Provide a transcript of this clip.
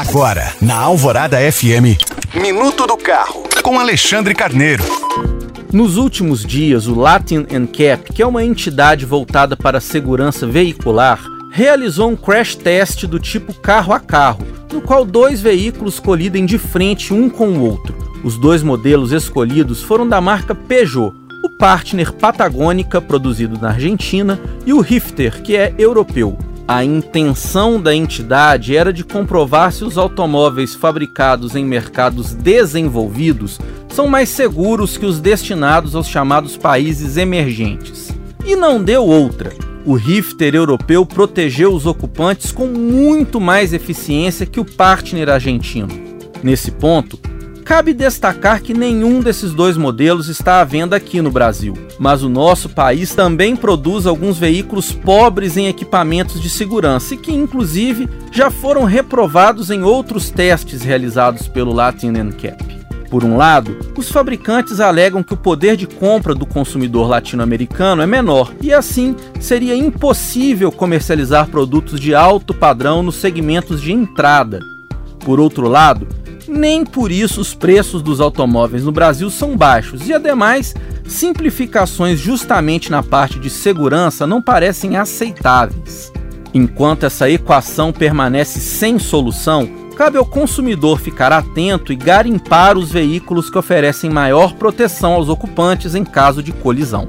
Agora, na Alvorada FM, Minuto do Carro, com Alexandre Carneiro. Nos últimos dias, o Latin NCAP, que é uma entidade voltada para a segurança veicular, realizou um crash test do tipo carro a carro, no qual dois veículos colidem de frente um com o outro. Os dois modelos escolhidos foram da marca Peugeot, o Partner Patagônica, produzido na Argentina, e o Rifter, que é europeu. A intenção da entidade era de comprovar se os automóveis fabricados em mercados desenvolvidos são mais seguros que os destinados aos chamados países emergentes. E não deu outra. O Rifter europeu protegeu os ocupantes com muito mais eficiência que o partner argentino. Nesse ponto, Cabe destacar que nenhum desses dois modelos está à venda aqui no Brasil, mas o nosso país também produz alguns veículos pobres em equipamentos de segurança e que, inclusive, já foram reprovados em outros testes realizados pelo Latin NCAP. Por um lado, os fabricantes alegam que o poder de compra do consumidor latino-americano é menor e, assim, seria impossível comercializar produtos de alto padrão nos segmentos de entrada. Por outro lado, nem por isso os preços dos automóveis no Brasil são baixos e, ademais, simplificações justamente na parte de segurança não parecem aceitáveis. Enquanto essa equação permanece sem solução, cabe ao consumidor ficar atento e garimpar os veículos que oferecem maior proteção aos ocupantes em caso de colisão.